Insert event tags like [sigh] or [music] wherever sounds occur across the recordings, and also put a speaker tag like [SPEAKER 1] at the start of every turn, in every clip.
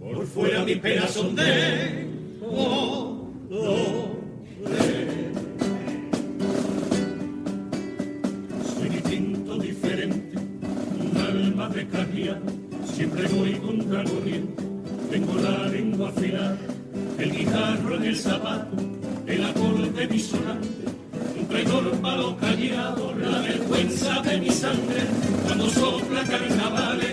[SPEAKER 1] por fuera mis penas son de Soy distinto, diferente, un alma precaria, siempre voy contra corriente, tengo la lengua afilada, el guijarro en el zapato, el acorde disonante, un traidor palo callado, la vergüenza de mi sangre, cuando sopla carnavales,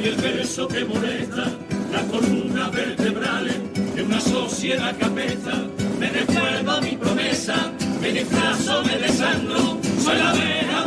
[SPEAKER 1] soy el verso que molesta, la columna vertebrales de una sociedad capeza, me recuerdo mi promesa, me disfrazo, me desangro, soy la abeja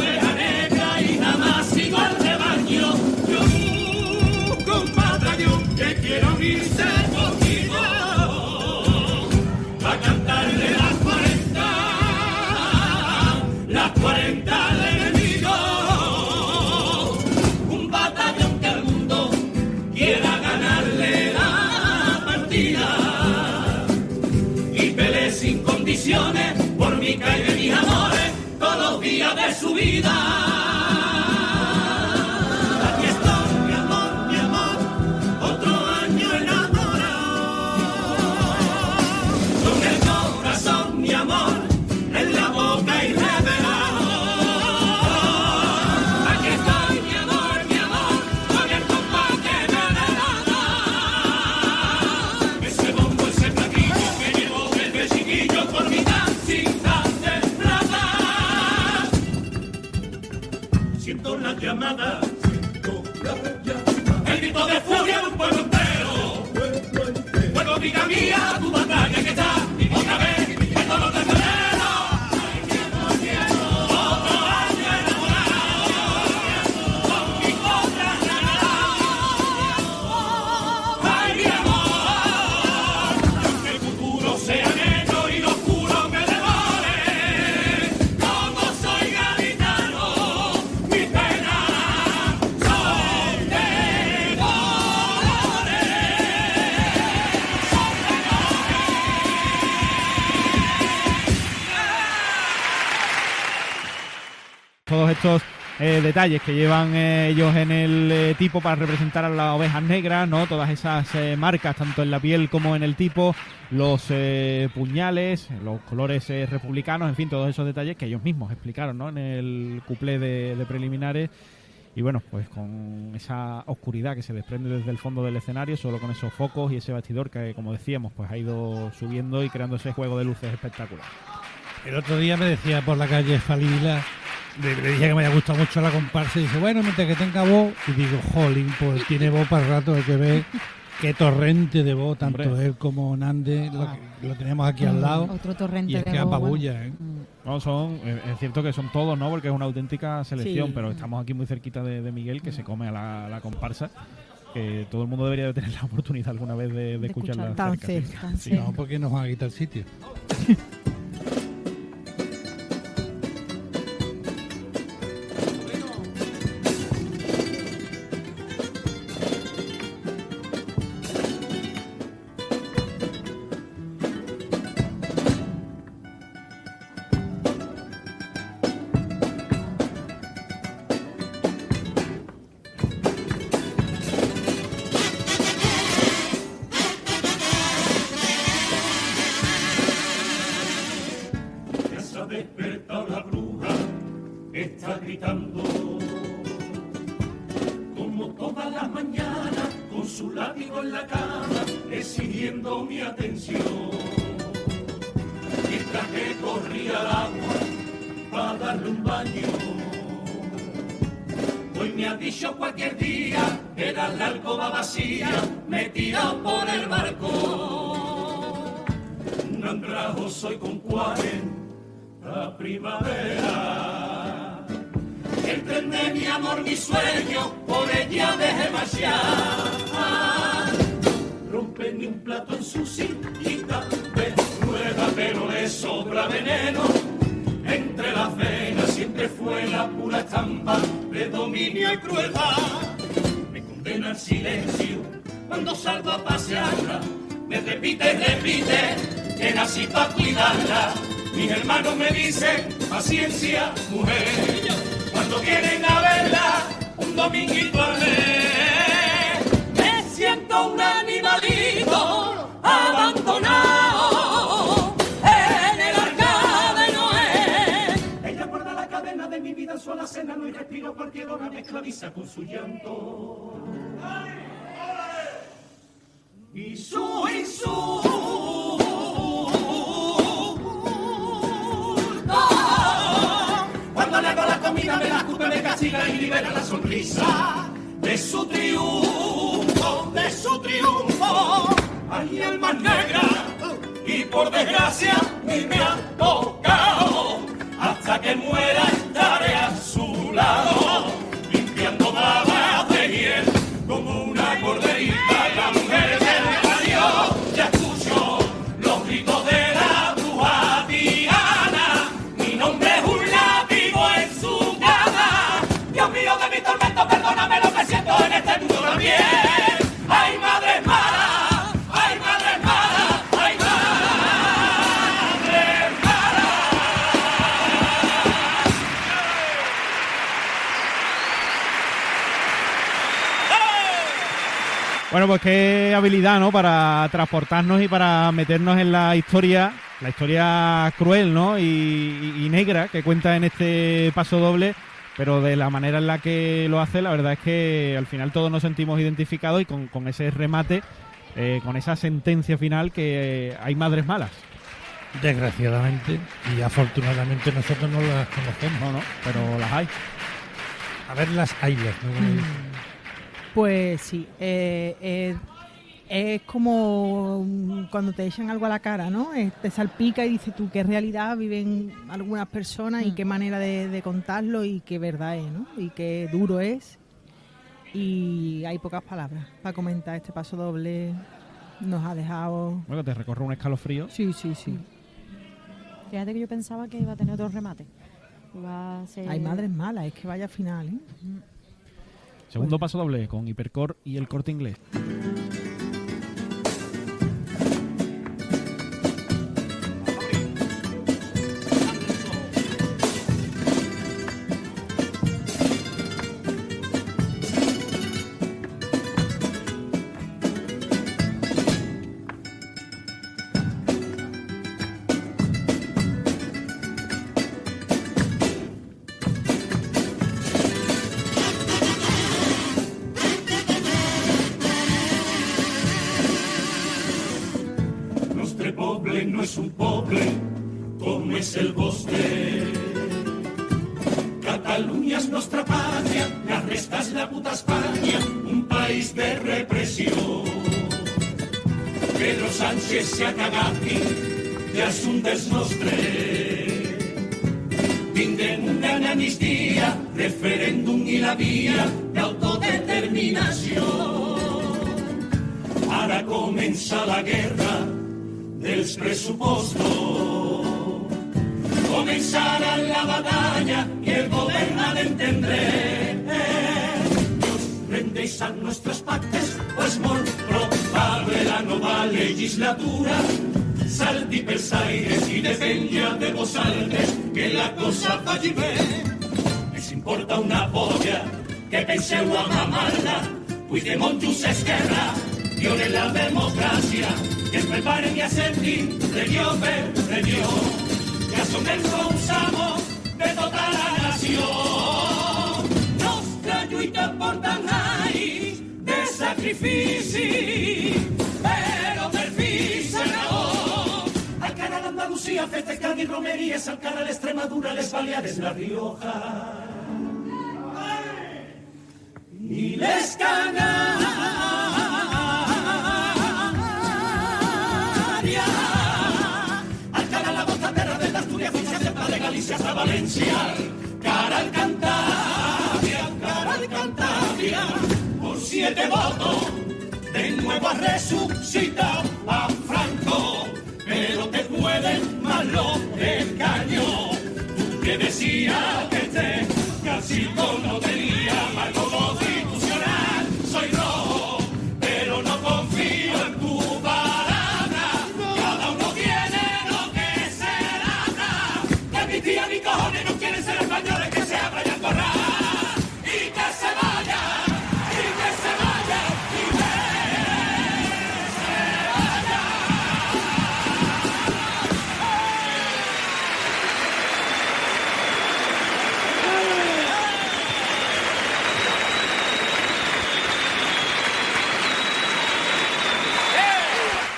[SPEAKER 1] por mi calle mis amores todos los días de su vida. Siento la
[SPEAKER 2] eh, detalles que llevan eh, ellos en el eh, tipo para representar a las ovejas negras, ¿no? Todas esas marcas, tanto en la piel como en el tipo, los puñales, los colores republicanos, en fin, todos esos detalles que ellos mismos explicaron, ¿no? En el cuplé de, de preliminares. Y bueno, pues con esa oscuridad que se desprende desde el fondo del escenario, solo con esos focos y ese bastidor que, como decíamos, pues ha ido subiendo y creando ese juego de luces espectacular.
[SPEAKER 3] El otro día me decía por la calle Falila, le, le dije que me había gustado mucho la comparsa y dice, bueno, mientras que tenga voz, y digo, jolín, pues tiene voz para el rato, hay que ver qué torrente de voz, tanto
[SPEAKER 2] Hombre.
[SPEAKER 3] él como Nande, lo, que- lo tenemos aquí al lado,
[SPEAKER 4] Otro torrente
[SPEAKER 3] y es
[SPEAKER 4] de
[SPEAKER 3] que
[SPEAKER 4] voz, bueno.
[SPEAKER 3] apabulla, ¿eh?
[SPEAKER 4] Mm.
[SPEAKER 2] No, son, eh, es cierto que son todos, ¿no? Porque es una auténtica selección,
[SPEAKER 4] Sí.
[SPEAKER 2] pero estamos aquí muy cerquita de, de Miguel, que se come a la, la comparsa, que todo el mundo debería de tener la oportunidad alguna vez de, de
[SPEAKER 4] De
[SPEAKER 2] escucharla
[SPEAKER 4] escuchar tan
[SPEAKER 2] cerca, sí.
[SPEAKER 4] cerca, tan
[SPEAKER 2] Sí.
[SPEAKER 4] cerca.
[SPEAKER 3] No, porque nos van a quitar sitio. [laughs]
[SPEAKER 1] vacía, me tirado por el barco. Un andrajo soy con cuarenta primavera. El tren de mi amor, mi sueño, por ella dejé marchar. Rompe ni un plato en su sillita de rueda, pero le sobra veneno. Entre las venas siempre fue trampa de dominio y crueldad. Condena al silencio cuando salgo a pasearla. Me repite y repite que nací para cuidarla. Mis hermanos me dicen, paciencia, mujer. Cuando vienen a verla, un dominguito al mes, me siento un animalito abandonado en el arca de Noé. Ella guarda la cadena de mi vida su alacena, no hay respiro, cualquier hora me esclaviza con su llanto. Y su insulto. Cuando le hago la comida me la escupe, me castiga y libera la sonrisa de su triunfo, de su triunfo. Ay, el más negra, y por desgracia ni me ha tocado. Hasta que muera
[SPEAKER 2] Bueno, pues qué habilidad, ¿no? Para transportarnos y para meternos en la historia, la historia cruel, ¿no? Y negra que cuenta en este paso doble, pero de la manera en la que lo hace, la verdad es que al final todos nos sentimos identificados y con, con ese remate, eh, con esa sentencia final que eh, hay madres malas.
[SPEAKER 3] Desgraciadamente y afortunadamente nosotros no las conocemos.
[SPEAKER 2] No, no, pero las hay.
[SPEAKER 3] A ver las hayas, ¿no? Como dicen.
[SPEAKER 4] Pues sí, eh, eh, es como mm, cuando te echan algo a la cara, ¿no? Eh, te salpica y dices tú qué realidad viven algunas personas y qué manera de, de contarlo y qué verdad es, ¿no? Y qué duro es. Y hay pocas palabras para comentar este paso doble. Nos ha dejado...
[SPEAKER 2] Bueno, te recorre un escalofrío.
[SPEAKER 4] Sí, sí, sí.
[SPEAKER 5] Fíjate que yo pensaba que iba a tener otro remate. Iba a ser...
[SPEAKER 4] Hay madres malas, es que vaya final, ¿eh?
[SPEAKER 2] Segundo paso doble con Hipercore y el corte inglés.
[SPEAKER 1] És un poble com és el vostre. Catalunya és nostra pàtria, la resta és la puta Espanya, un país de repressió. Pedro Sánchez se ha cagat i ja és un dels nostres. Tindrem una gran amnistia, referèndum i la via d'autodeterminació. Ara comença la guerra dels pressupostos. Comenzará la batalla y el de entender. Nos rendéis a nuestros pactes, pues molt probable la nova legislatura salti pels aires i depenya de vosaltres que la cosa bé. Els importa una polla que penseu a mamar-la, Puigdemont just esquerra, violen la democràcia, que es preparen i acceptin regió per regió. Ja som els bons amos de tota la nació. Nostra lluita porta anys de sacrifici, però per fi serà al cara d'Andalusia, festes, Cádiz, romeries, al cara d'Extremadura, les Baleares, la Rioja. I les Canàries. A Celta de Galícia hasta València. Cara al Cantabria, cara al Cantabria. Por siete votos, de nuevo ha resucitado a Franco. Pero te pueden más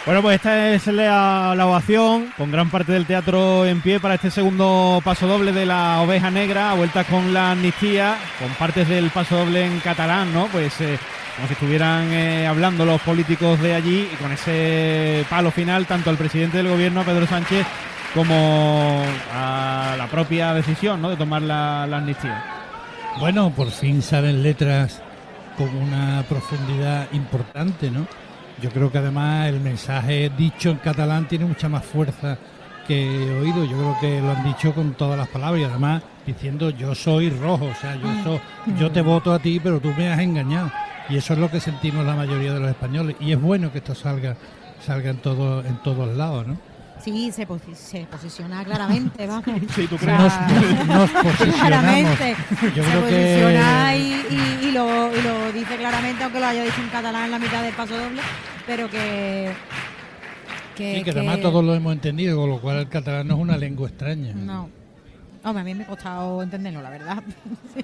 [SPEAKER 2] Bueno, pues esta es la, ovación, con gran parte del teatro en pie para este segundo paso doble de la oveja negra, a vueltas con la amnistía, con partes del paso doble en catalán, ¿no? Pues eh, como si estuvieran eh, hablando los políticos de allí y con ese palo final, tanto al presidente del gobierno, Pedro Sánchez, como a la propia decisión, ¿no? De tomar la, la amnistía.
[SPEAKER 3] Bueno, por fin salen letras con una profundidad importante, ¿no? Yo creo que además el mensaje dicho en catalán tiene mucha más fuerza que he oído. Yo creo que lo han dicho con todas las palabras y además diciendo yo soy rojo, o sea, yo, so- yo te voto a ti, pero tú me has engañado. Y eso es lo que sentimos la mayoría de los españoles. Y es bueno que esto salga, salga en, todo, en todos lados, ¿no?
[SPEAKER 5] Sí, se, posi- se posiciona claramente, vamos. [laughs]
[SPEAKER 2] Sí, ¿tú crees?
[SPEAKER 3] Nos, nos [laughs] posicionamos.
[SPEAKER 5] claramente.
[SPEAKER 3] Yo
[SPEAKER 5] se
[SPEAKER 3] creo
[SPEAKER 5] posiciona
[SPEAKER 3] que
[SPEAKER 5] lo haya dicho en catalán en la mitad del paso doble, pero que... Que,
[SPEAKER 3] Sí, que además todos lo hemos entendido, con lo cual el catalán no es una lengua extraña.
[SPEAKER 5] No. Hombre, a mí me ha costado entenderlo, la verdad. [laughs] Sí,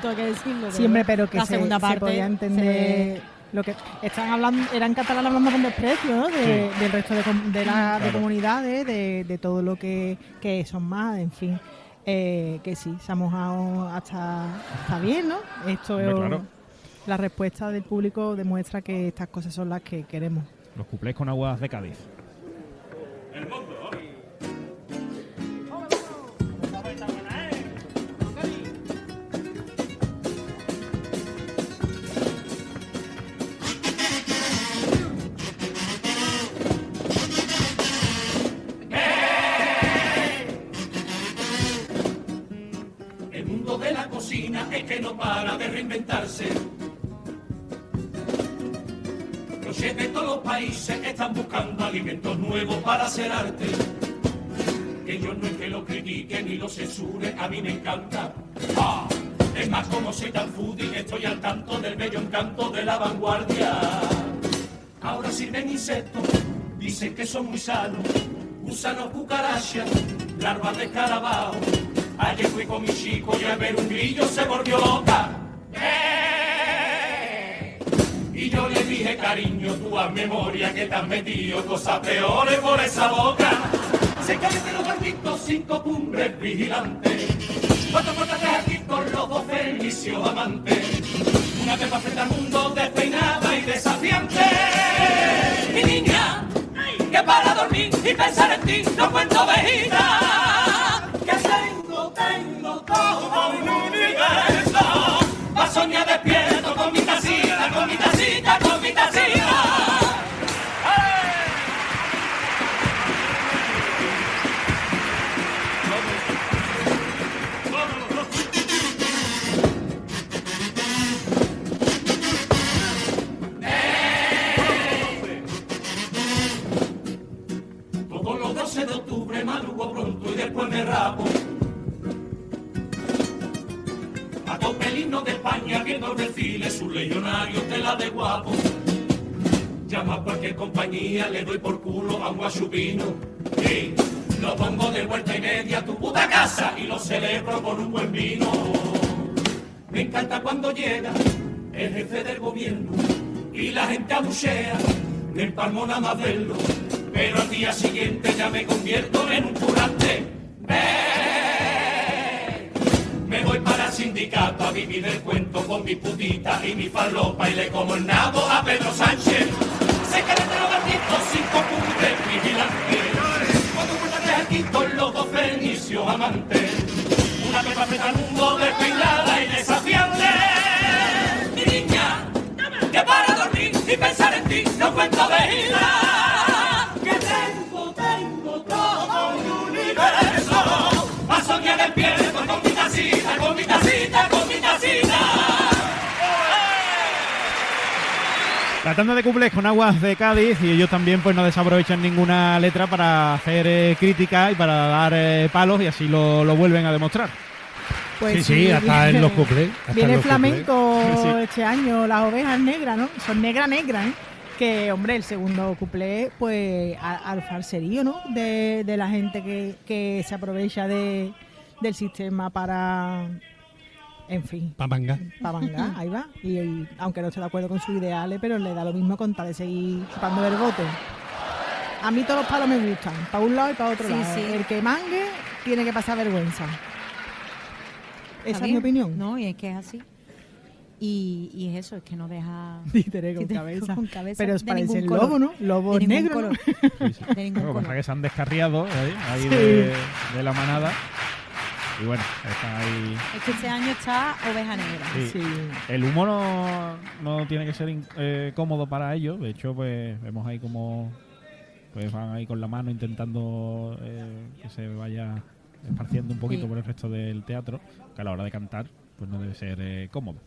[SPEAKER 5] Tengo que decirlo.
[SPEAKER 4] Siempre, pero que
[SPEAKER 5] la
[SPEAKER 4] se,
[SPEAKER 5] segunda
[SPEAKER 4] se
[SPEAKER 5] parte
[SPEAKER 4] podía entender lo que están hablando, eran catalán hablando con desprecio, ¿no? De- Del resto de, com- de, la, de
[SPEAKER 2] Claro.
[SPEAKER 4] comunidades, de, de todo lo que, que son más, en fin. Eh, que sí, se ha mojado hasta, hasta bien, ¿no? Esto
[SPEAKER 2] Hombre,
[SPEAKER 4] es-
[SPEAKER 2] claro.
[SPEAKER 4] La respuesta del público demuestra que estas cosas son las que queremos.
[SPEAKER 2] Los cuplés con aguas de Cádiz.
[SPEAKER 1] El mundo de la cocina es que no para de reinventarse. Chefs de todos los países están buscando alimentos nuevos para hacer arte. Que yo no es que lo critique ni lo censure, a mí me encanta. ¡Ah! Es más, como soy tan foodie, estoy al tanto del bello encanto de la vanguardia. Ahora sirven insectos, dicen que son muy sanos. Gusanos, cucarachas, larvas de escarabajo. Ayer fui con mi chico y al ver un grillo se volvió loca. Cariño, tú haz memoria que te has metido cosas peores por esa boca. Se caen de los barquitos cinco cumbres vigilantes. Cuatro puertas de arquitos, los dos fenicios amantes. Una pepa frente al mundo despeinada y desafiante. Mi niña, que para dormir y pensar en ti no cuento vejita. Que tengo, tengo todo un universo. Va a soñar despierto con mi A tope el himno de España viendo el desfile, sus legionarios de la de guapo. Llama a cualquier compañía, le doy por culo a un guachupino. Y lo pongo de vuelta y media a tu puta casa y lo celebro con un buen vino. Me encanta cuando llega el jefe del gobierno y la gente abuchea, me empalmo nada más verlo, pero al día siguiente ya me convierto en un curante. Me voy para sindicato a vivir el cuento con mi putita y mi falopa y le como el nabo a Pedro Sánchez. Se que de los gatitos cinco puntos vigilantes. Cuando de arquitos los dos fenicios amantes. Una pepa al mundo despeinada y desafiante. Mi niña, que para dormir y pensar en ti no cuento vida.
[SPEAKER 2] Tratando de cumplir con aguas de Cádiz y ellos también pues no desaprovechan ninguna letra para hacer eh, crítica y para dar eh, palos y así lo, lo vuelven a demostrar.
[SPEAKER 4] Pues
[SPEAKER 3] sí, sí, hasta en los cuplés.
[SPEAKER 4] Viene flamenco
[SPEAKER 2] Sí.
[SPEAKER 4] este año, las ovejas negras, ¿no? Son negra negra, ¿eh? Que, hombre, el segundo cuplé, pues, a- al farserío, ¿no? De, de la gente que, que se aprovecha de, del sistema para, en fin,
[SPEAKER 3] cuplés. Pa' manga.
[SPEAKER 4] para mangar, ahí va. Y, y aunque no esté de acuerdo con sus ideales, pero le da lo mismo con tal de seguir chupando el bote. A mí todos los palos me gustan, para un lado y para otro
[SPEAKER 5] Sí,
[SPEAKER 4] lado.
[SPEAKER 5] sí.
[SPEAKER 4] El que mangue tiene que pasar vergüenza. Esa
[SPEAKER 5] ¿Está
[SPEAKER 4] es mi opinión.
[SPEAKER 5] No, y es que es así. Y, y es eso, es que no deja. [laughs]
[SPEAKER 4] Títere [laughs] con
[SPEAKER 5] Títere
[SPEAKER 4] cabeza.
[SPEAKER 5] con cabeza
[SPEAKER 4] Pero
[SPEAKER 5] de
[SPEAKER 4] parece el lobo. ¿no? Lobo
[SPEAKER 5] de
[SPEAKER 4] negro. ¿no?
[SPEAKER 5] color. [laughs] De ningún
[SPEAKER 2] Lo que pasa es
[SPEAKER 5] color.
[SPEAKER 2] que se han descarriado ¿eh? ahí
[SPEAKER 4] Sí.
[SPEAKER 2] de, de la manada. Y bueno, está ahí.
[SPEAKER 5] Es que este año está oveja negra.
[SPEAKER 2] Sí.
[SPEAKER 4] Sí.
[SPEAKER 2] El humo no, no tiene que ser in- eh, cómodo para ellos. De hecho, pues vemos ahí como pues van ahí con la mano intentando eh, que se vaya esparciendo un poquito
[SPEAKER 5] Sí.
[SPEAKER 2] por el resto del teatro, que a la hora de cantar pues no debe ser eh, cómodo.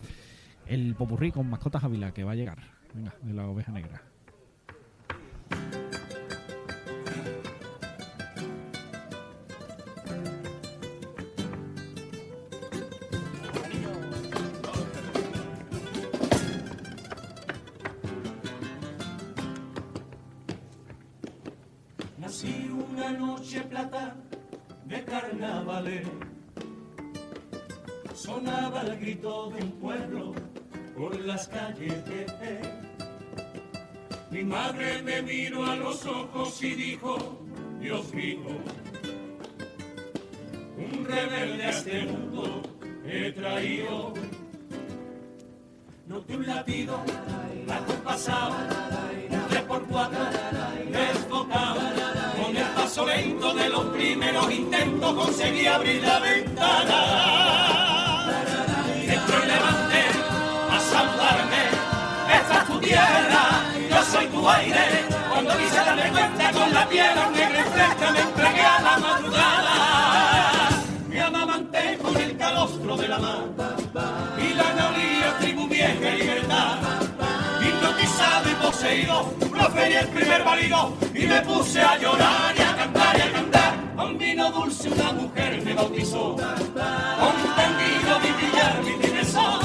[SPEAKER 2] El popurrí con mascotas Ávila que va a llegar. Venga, de la oveja negra.
[SPEAKER 1] Sonaba el grito de un pueblo por las calles de Mi madre me miró a los ojos y dijo, Dios mío, un rebelde a este mundo he traído. Noté un latido acompasado, un tres por cuatro, paso de los primeros intentos conseguí abrir la ventana. Entró el levante a saludarme. Esta es tu tierra, yo soy tu aire. Cuando quise darme cuenta con la piedra negra y fresca me entregué a la madrugada. Me amamanté con el calostro de la mar y la naulía tribu vieja y libertad. Hipnotizado y poseído, proferí el primer válido y me puse a llorar y a cantar y a cantar. Con vino dulce una mujer me bautizó, comprendido mi brillar, mi dimensión.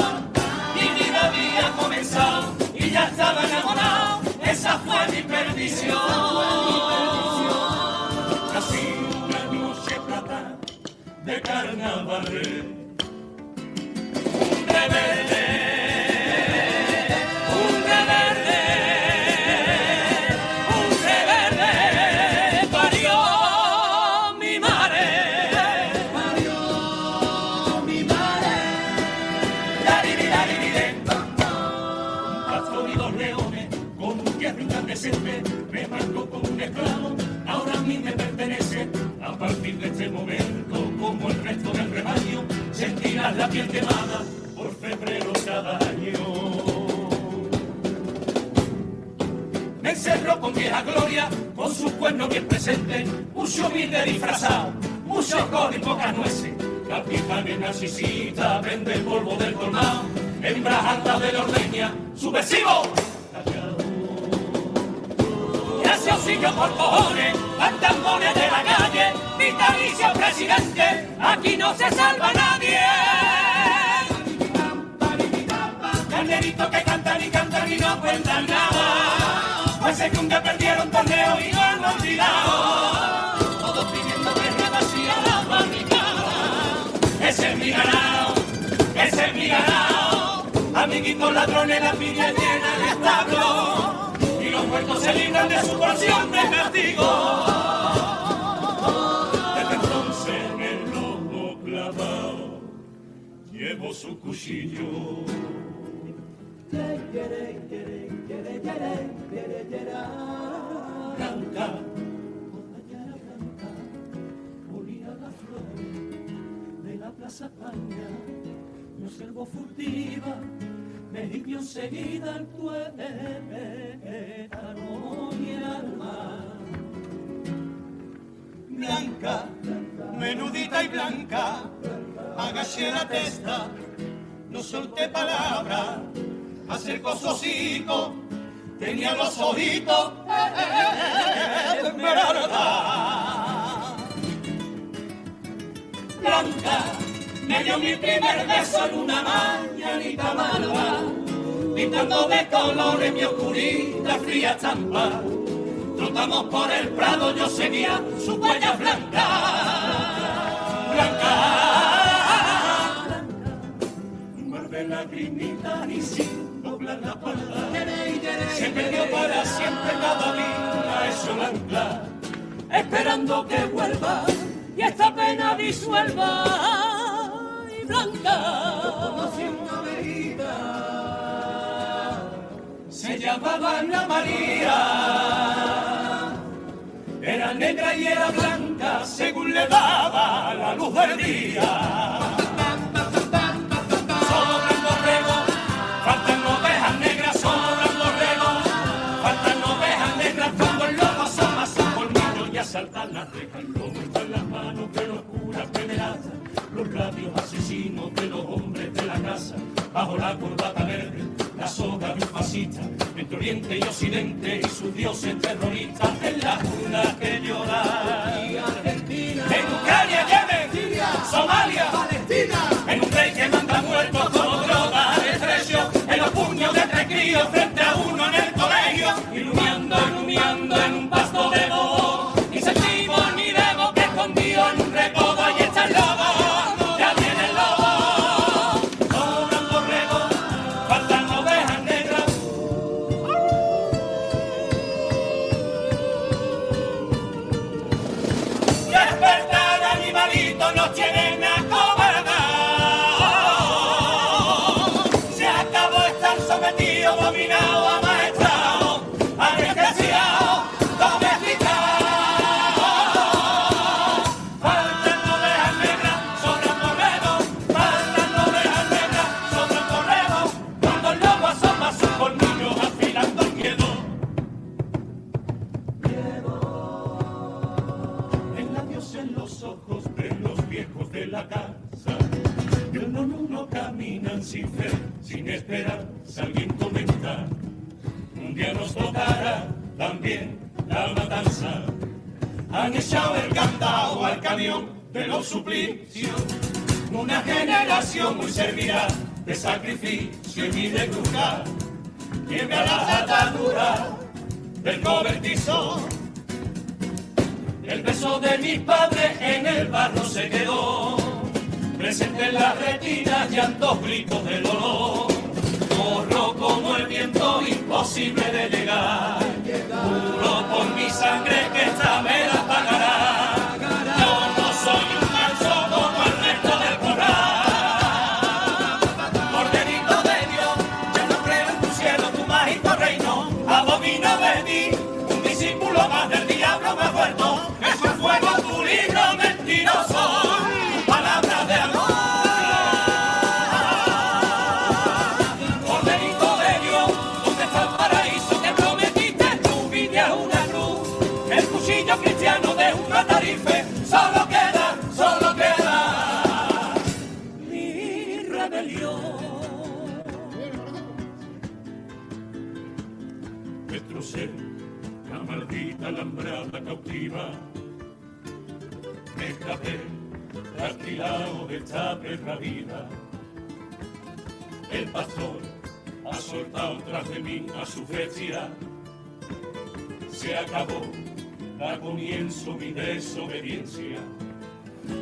[SPEAKER 1] Mi vida había comenzado y ya estaba enamorado, esa fue mi perdición. Así una noche plata de carnaval. Un rebelde, sentirás la piel quemada por febrero cada año. Me encerró con vieja gloria, con sus cuernos bien presentes, mucho humilde disfrazado, mucho con y pocas nueces. Capitán en narcisita, vende el polvo del colmado, hembras altas de la ordeña, subversivo. Gracias sillo por cojones, pantambones de la calle, vitalicio presidente, aquí no se salva nadie. Carneritos que cantan y cantan y no cuentan nada, pues un día perdieron torneo y lo han olvidado. Todos pidiendo guerra vacía la barricada. Ese es mi ganado, ese es mi ganado. Amiguitos ladrones, la piña llena de establo. Y los muertos se libran de su porción de castigo. Su cuchillo. Blanca, la flor de la Plaza España, me observo furtiva, me limpio enseguida el tuétano y. Blanca, menudita y blanca, agaché la testa, no solté palabra, acercó su hocico tenía los ojitos de esmeralda. Blanca me dio mi primer beso en una mañanita malva, pintando de colores mi oscurita fría estampa. Trotamos por el prado, yo seguía su huella blanca. Blanca, un mar de lagrimita y sin doblar la espalda. Se perdió para siempre cada día eso la ancla, esperando que vuelva y esta pena disuelva. Y blanca, conocí una veguita, se llamaba Ana María. Era negra y era blanca según le daba la luz del día. Sobran borregos, faltan ovejas negras, sobran borregos, faltan ovejas negras cuando el lobo asoma su colmillo y asalta la reja. El lobo está en las manos de los curas pederastas, los labios asesinos de los hombres de la casa, bajo la corbata verde, la soga de un fascista, entre Oriente y Occidente y sus dioses terroristas, del cobertizo. El beso de mi padre en el barro se quedó, presente en las retinas, llantos, gritos de dolor. Corro como el viento, imposible de llegar. Juro por mi sangre que esta me esta perra vida. El pastor ha soltado tras de mí a su. Se acabó, da comienzo mi desobediencia.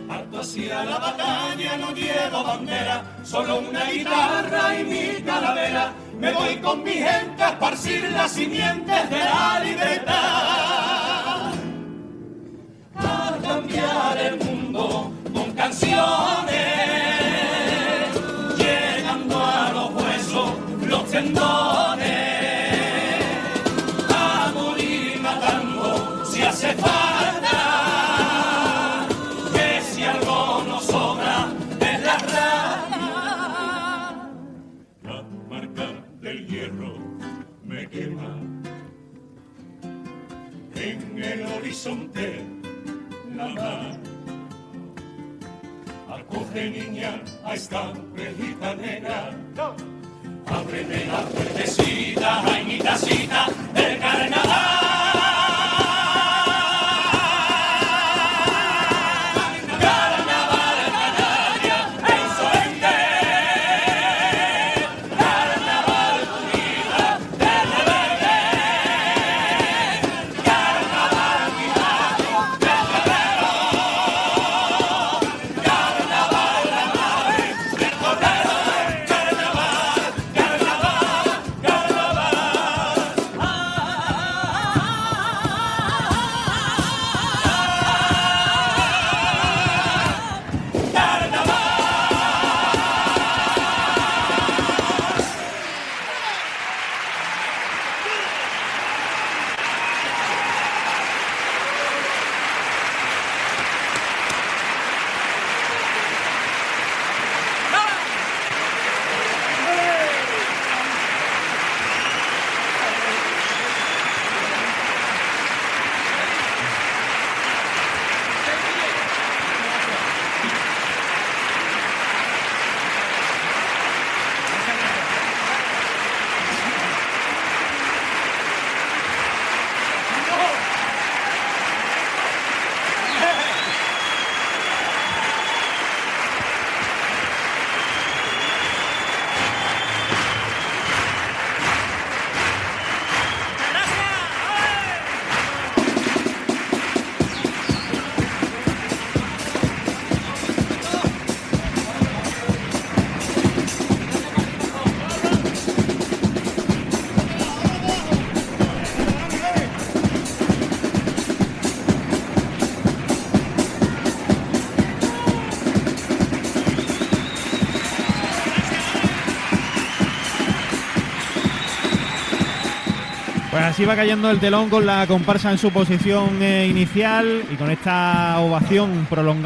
[SPEAKER 1] Harto hacia la batalla, no llevo bandera, solo una guitarra y mi calavera. Me voy con mi gente a esparcir las simientes de la libertad.
[SPEAKER 2] Así va cayendo el telón con la comparsa en su posición eh, inicial y con esta ovación prolongada.